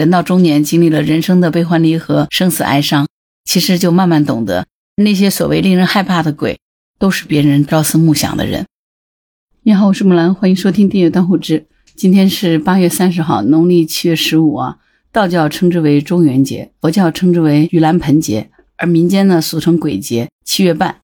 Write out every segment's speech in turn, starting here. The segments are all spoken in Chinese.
人到中年，经历了人生的悲欢离合、生死哀伤，其实就慢慢懂得，那些所谓令人害怕的鬼，都是别人朝思暮想的人。你好，我是木兰，欢迎收听《订阅当户知》。今天是八月三十号，农历七月十五啊。道教称之为中元节，佛教称之为盂兰盆节，而民间呢俗称鬼节。七月半，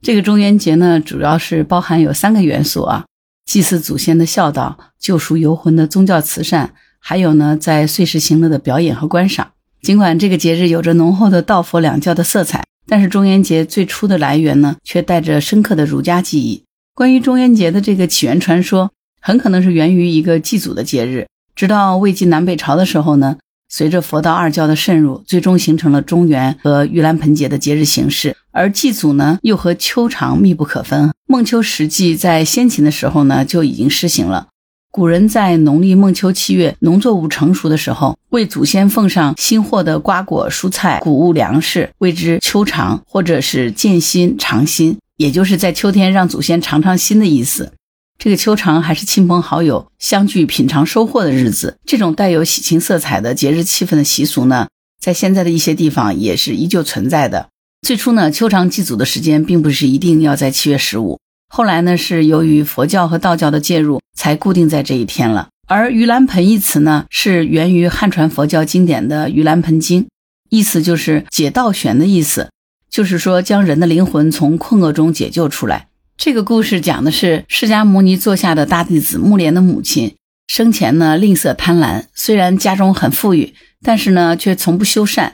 这个中元节呢，主要是包含有三个元素啊：祭祀祖先的孝道，救赎游魂的宗教慈善。还有呢，在岁时行乐的表演和观赏。尽管这个节日有着浓厚的道佛两教的色彩，但是中元节最初的来源呢，却带着深刻的儒家记忆。关于中元节的这个起源传说，很可能是源于一个祭祖的节日。直到魏晋南北朝的时候呢，随着佛道二教的渗入，最终形成了中元和盂兰盆节的节日形式。而祭祖呢，又和秋长密不可分。孟秋实祭在先秦的时候呢，就已经施行了。古人在农历孟秋七月，农作物成熟的时候，为祖先奉上新获的瓜果、蔬菜、谷物、粮食，谓之秋尝，或者是见新尝新，也就是在秋天让祖先尝尝新的意思。这个秋尝还是亲朋好友相聚品尝收获的日子。这种带有喜庆色彩的节日气氛的习俗呢，在现在的一些地方也是依旧存在的。最初呢，秋尝祭祖的时间并不是一定要在七月十五。后来呢，是由于佛教和道教的介入，才固定在这一天了。而盂兰盆一词呢，是源于汉传佛教经典的《盂兰盆经》，意思就是解道玄的意思，就是说将人的灵魂从困厄中解救出来。这个故事讲的是释迦牟尼座下的大弟子木莲的母亲，生前呢吝啬贪婪，虽然家中很富裕，但是呢却从不修善。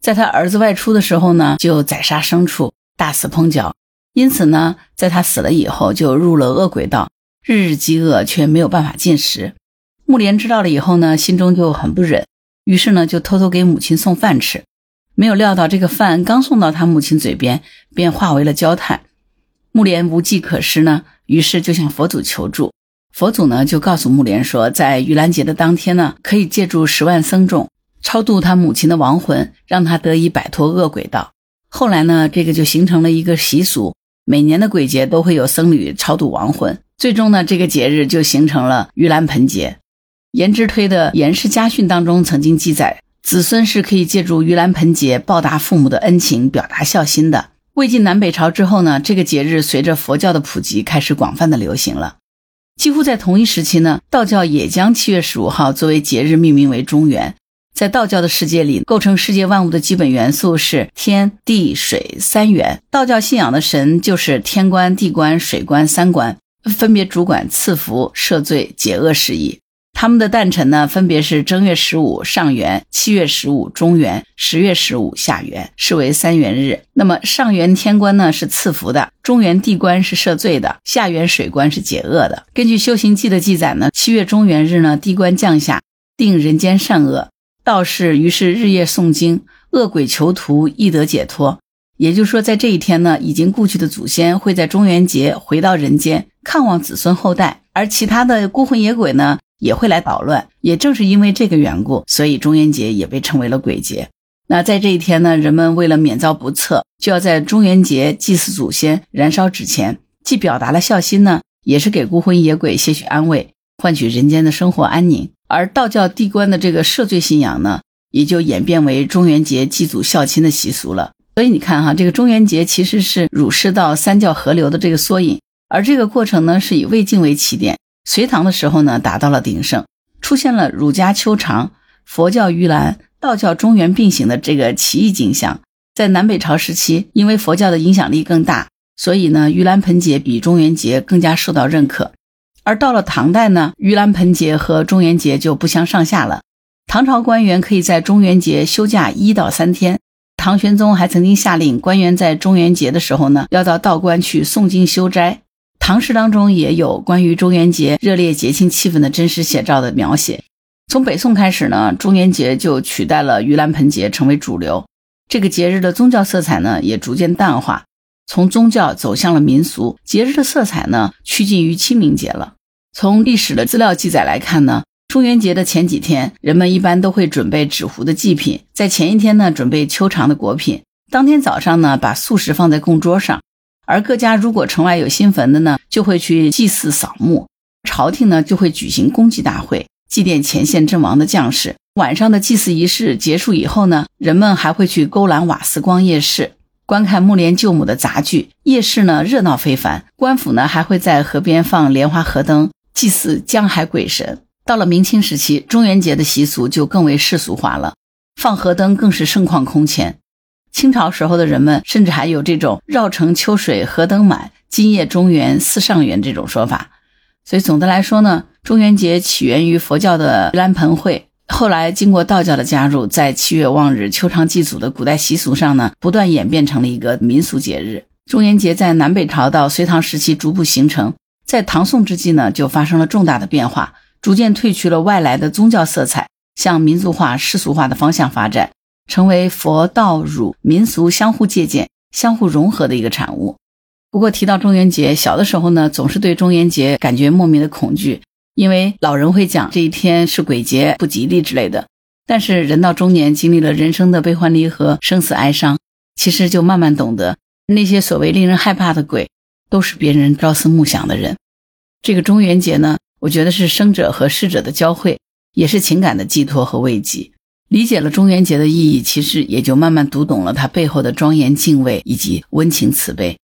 在他儿子外出的时候呢，就宰杀牲畜，大肆烹嚼。因此呢，在他死了以后，就入了恶鬼道，日日饥饿，却没有办法进食。木莲知道了以后呢，心中就很不忍，于是呢，就偷偷给母亲送饭吃。没有料到，这个饭刚送到他母亲嘴边，便化为了焦炭。木莲无计可施呢，于是就向佛祖求助。佛祖呢，就告诉木莲说，在盂兰节的当天呢，可以借助十万僧众超度他母亲的亡魂，让他得以摆脱恶鬼道。后来呢，这个就形成了一个习俗。每年的鬼节都会有僧侣超度亡魂，最终呢，这个节日就形成了盂兰盆节。颜之推的《颜氏家训》当中曾经记载，子孙是可以借助盂兰盆节报答父母的恩情，表达孝心的。魏晋南北朝之后呢，这个节日随着佛教的普及，开始广泛的流行了。几乎在同一时期呢，道教也将七月十五号作为节日命名为中元。在道教的世界里，构成世界万物的基本元素是天地水三元。道教信仰的神就是天官、地官、水官三官，分别主管赐福、赦罪、解厄事宜。他们的诞辰呢，分别是正月十五上元、七月十五中元、十月十五下元，视为三元日。那么上元天官呢是赐福的，中元地官是赦罪的，下元水官是解厄的。根据《修行记》的记载呢，七月中元日呢，地官降下，定人间善恶。道士于是日夜诵经，恶鬼囚徒亦得解脱。也就是说，在这一天呢，已经故去的祖先会在中元节回到人间，看望子孙后代；而其他的孤魂野鬼呢，也会来捣乱。也正是因为这个缘故，所以中元节也被称为了鬼节。那在这一天呢，人们为了免遭不测，就要在中元节祭祀祖先，燃烧纸钱，既表达了孝心呢，也是给孤魂野鬼些许安慰，换取人间的生活安宁。而道教地官的这个赦罪信仰呢，也就演变为中元节祭祖孝亲的习俗了。所以你看哈，这个中元节其实是儒释道三教合流的这个缩影。而这个过程呢，是以魏晋为起点，隋唐的时候呢达到了鼎盛，出现了儒家秋长、佛教盂兰、道教中元并行的这个奇异景象。在南北朝时期，因为佛教的影响力更大，所以呢，盂兰盆节比中元节更加受到认可。而到了唐代呢，盂兰盆节和中元节就不相上下了。唐朝官员可以在中元节休假一到三天。唐玄宗还曾经下令，官员在中元节的时候呢，要到道观去诵经修斋。唐诗当中也有关于中元节热烈节庆气氛的真实写照的描写。从北宋开始呢，中元节就取代了盂兰盆节成为主流。这个节日的宗教色彩呢，也逐渐淡化，从宗教走向了民俗。节日的色彩呢，趋近于清明节了。从历史的资料记载来看呢，中元节的前几天，人们一般都会准备纸糊的祭品，在前一天呢，准备秋长的果品，当天早上呢，把素食放在供桌上。而各家如果城外有新坟的呢，就会去祭祀扫墓，朝廷呢就会举行公祭大会，祭奠前线阵亡的将士，晚上的祭祀仪式结束以后呢，人们还会去勾栏瓦斯光夜市，观看木莲救母的杂剧。夜市呢热闹非凡，官府呢还会在河边放莲花河灯，祭祀江海鬼神。到了明清时期，中元节的习俗就更为世俗化了，放河灯更是盛况空前。清朝时候的人们甚至还有这种“绕城秋水河灯满，今夜中元似上元”这种说法。所以总的来说呢，中元节起源于佛教的盂兰盆会。后来经过道教的加入，在七月望日、秋长祭祖的古代习俗上呢，不断演变成了一个民俗节日。中元节在南北朝到隋唐时期逐步形成，在唐宋之际呢，就发生了重大的变化，逐渐褪去了外来的宗教色彩，向民族化、世俗化的方向发展，成为佛道儒民俗相互借鉴、相互融合的一个产物。不过提到中元节，小的时候呢，总是对中元节感觉莫名的恐惧。因为老人会讲这一天是鬼节不吉利之类的，但是人到中年经历了人生的悲欢离合、生死哀伤，其实就慢慢懂得那些所谓令人害怕的鬼，都是别人朝思暮想的人。这个中元节呢，我觉得是生者和逝者的交汇，也是情感的寄托和慰藉。理解了中元节的意义，其实也就慢慢读懂了它背后的庄严敬畏以及温情慈悲。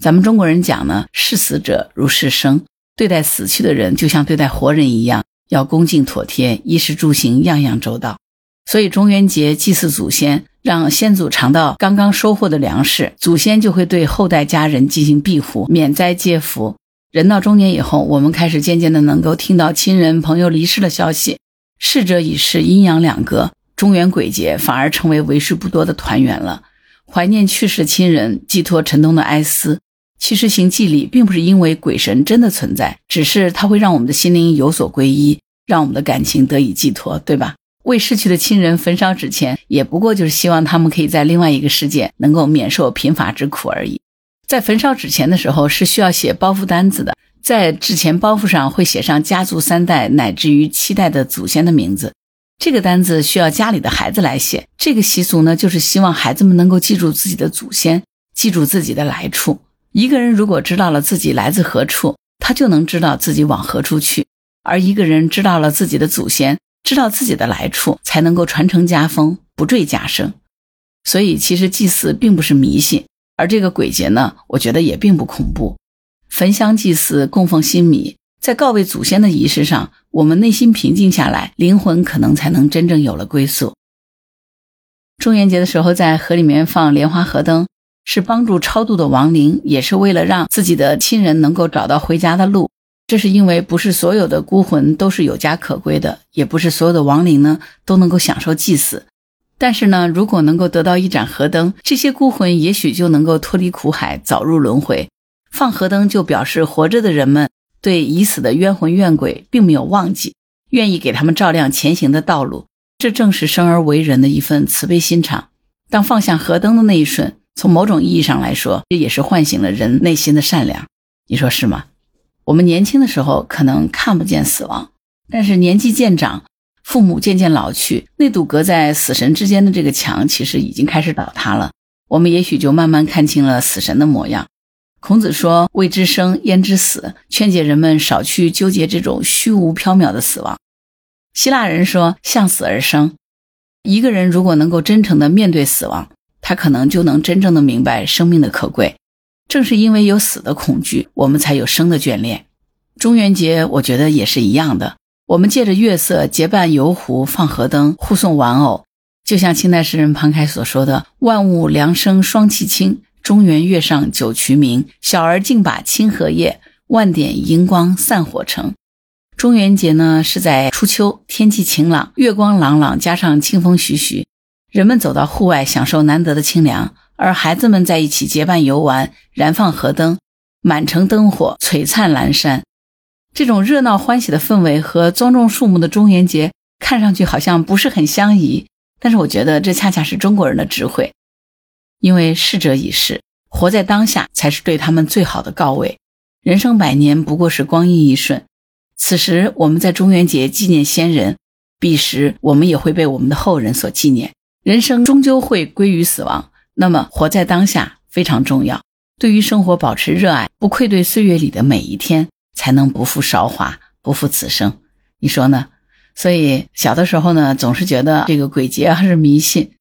咱们中国人讲呢，视死者如视生。对待死去的人，就像对待活人一样，要恭敬妥帖，衣食住行样样周到。所以中元节祭祀祖先，让先祖尝到刚刚收获的粮食，祖先就会对后代家人进行庇护，免灾接福。人到中年以后，我们开始渐渐的能够听到亲人朋友离世的消息，逝者已逝，阴阳两隔。中元鬼节反而成为为数不多的团圆了，怀念去世亲人，寄托沉痛的哀思。其实行祭礼并不是因为鬼神真的存在，只是它会让我们的心灵有所皈依，让我们的感情得以寄托，对吧？为逝去的亲人焚烧纸钱，也不过就是希望他们可以在另外一个世界能够免受贫乏之苦而已。在焚烧纸钱的时候，是需要写包袱单子的，在纸钱包袱上会写上家族三代乃至于七代的祖先的名字。这个单子需要家里的孩子来写。这个习俗呢，就是希望孩子们能够记住自己的祖先，记住自己的来处。一个人如果知道了自己来自何处，他就能知道自己往何处去；而一个人知道了自己的祖先，知道自己的来处，才能够传承家风，不坠家声。所以，其实祭祀并不是迷信，而这个鬼节呢，我觉得也并不恐怖。焚香祭祀，供奉新米，在告慰祖先的仪式上，我们内心平静下来，灵魂可能才能真正有了归宿。中元节的时候，在河里面放莲花河灯。是帮助超度的亡灵，也是为了让自己的亲人能够找到回家的路。这是因为不是所有的孤魂都是有家可归的，也不是所有的亡灵呢都能够享受祭祀。但是呢，如果能够得到一盏河灯，这些孤魂也许就能够脱离苦海，早入轮回。放河灯就表示活着的人们对已死的冤魂怨鬼并没有忘记，愿意给他们照亮前行的道路。这正是生而为人的一份慈悲心肠。当放下河灯的那一瞬。从某种意义上来说，这也是唤醒了人内心的善良，你说是吗？我们年轻的时候可能看不见死亡，但是年纪渐长，父母渐渐老去，那堵隔在死神之间的这个墙，其实已经开始倒塌了。我们也许就慢慢看清了死神的模样。孔子说：“未知生，焉知死？”劝诫人们少去纠结这种虚无缥缈的死亡。希腊人说：“向死而生。”一个人如果能够真诚地面对死亡，他可能就能真正的明白生命的可贵。正是因为有死的恐惧，我们才有生的眷恋。中元节，我觉得也是一样的。我们借着月色结伴游湖，放河灯，护送玩偶，就像清代诗人庞开所说的：“万物凉生霜气清，中元月上九衢明。小儿竞把清荷叶，万点荧光散火城。”中元节呢，是在初秋，天气晴朗，月光朗朗，加上清风徐徐。人们走到户外，享受难得的清凉，而孩子们在一起结伴游玩，燃放河灯，满城灯火璀璨阑珊。这种热闹欢喜的氛围和庄重肃穆的中元节看上去好像不是很相宜，但是我觉得这恰恰是中国人的智慧，因为逝者已逝，活在当下才是对他们最好的告慰。人生百年不过是光阴一瞬，此时我们在中元节纪念先人，彼时我们也会被我们的后人所纪念。人生终究会归于死亡，那么活在当下非常重要。对于生活保持热爱，不愧对岁月里的每一天，才能不负韶华，不负此生。你说呢？所以小的时候呢，总是觉得这个鬼节还是迷信。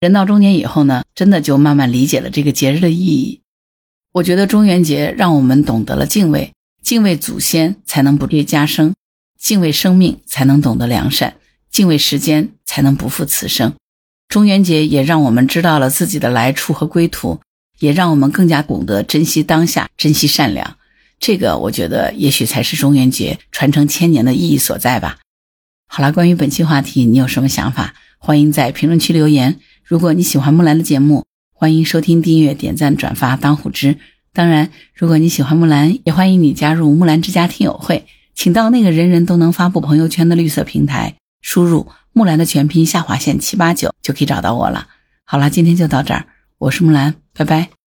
人到中年以后呢，真的就慢慢理解了这个节日的意义。我觉得中元节让我们懂得了敬畏，敬畏祖先才能不跌加生，敬畏生命才能懂得良善，敬畏时间才能不负此生。中元节也让我们知道了自己的来处和归途，也让我们更加懂得珍惜当下，珍惜善良。这个我觉得也许才是中元节传承千年的意义所在吧。好了，关于本期话题，你有什么想法？欢迎在评论区留言。如果你喜欢木兰的节目，欢迎收听、订阅、点赞、转发、当虎之。当然，如果你喜欢木兰，也欢迎你加入木兰之家听友会，请到那个人人都能发布朋友圈的绿色平台，输入木兰的全拼下划线七八九就可以找到我了。好了，今天就到这儿，我是木兰，拜拜。